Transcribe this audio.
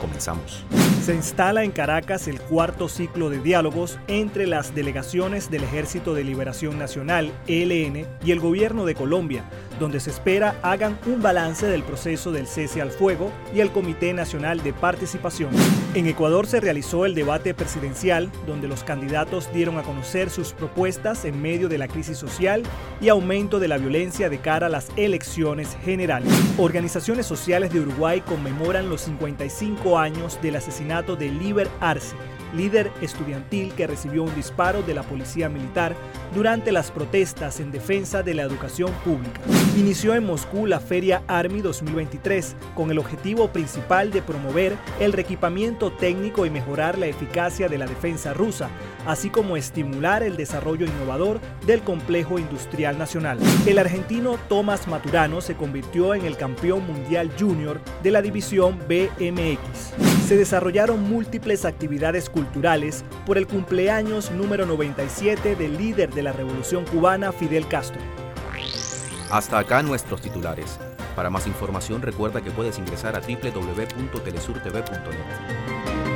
Comenzamos. Se instala en Caracas el cuarto ciclo de diálogos entre las delegaciones del Ejército de Liberación Nacional, ELN, y el gobierno de Colombia, donde se espera hagan un balance del proceso del cese al fuego y el Comité Nacional de Participación. En Ecuador se realizó el debate presidencial, donde los candidatos dieron a conocer sus propuestas en medio de la crisis social y aumento de la violencia de cara a las elecciones generales. Organizaciones sociales de Uruguay conmemoran los 55 años del asesinato de Liber Arce, líder estudiantil que recibió un disparo de la policía militar durante las protestas en defensa de la educación pública. Inició en Moscú la Feria Army 2023 con el objetivo principal de promover el reequipamiento técnico y mejorar la eficacia de la defensa rusa, así como estimular el desarrollo innovador del complejo industrial nacional. El argentino Tomás Maturano se convirtió en el campeón mundial junior de la división BMX se desarrollaron múltiples actividades culturales por el cumpleaños número 97 del líder de la Revolución Cubana, Fidel Castro. Hasta acá nuestros titulares. Para más información recuerda que puedes ingresar a www.telesurtv.net.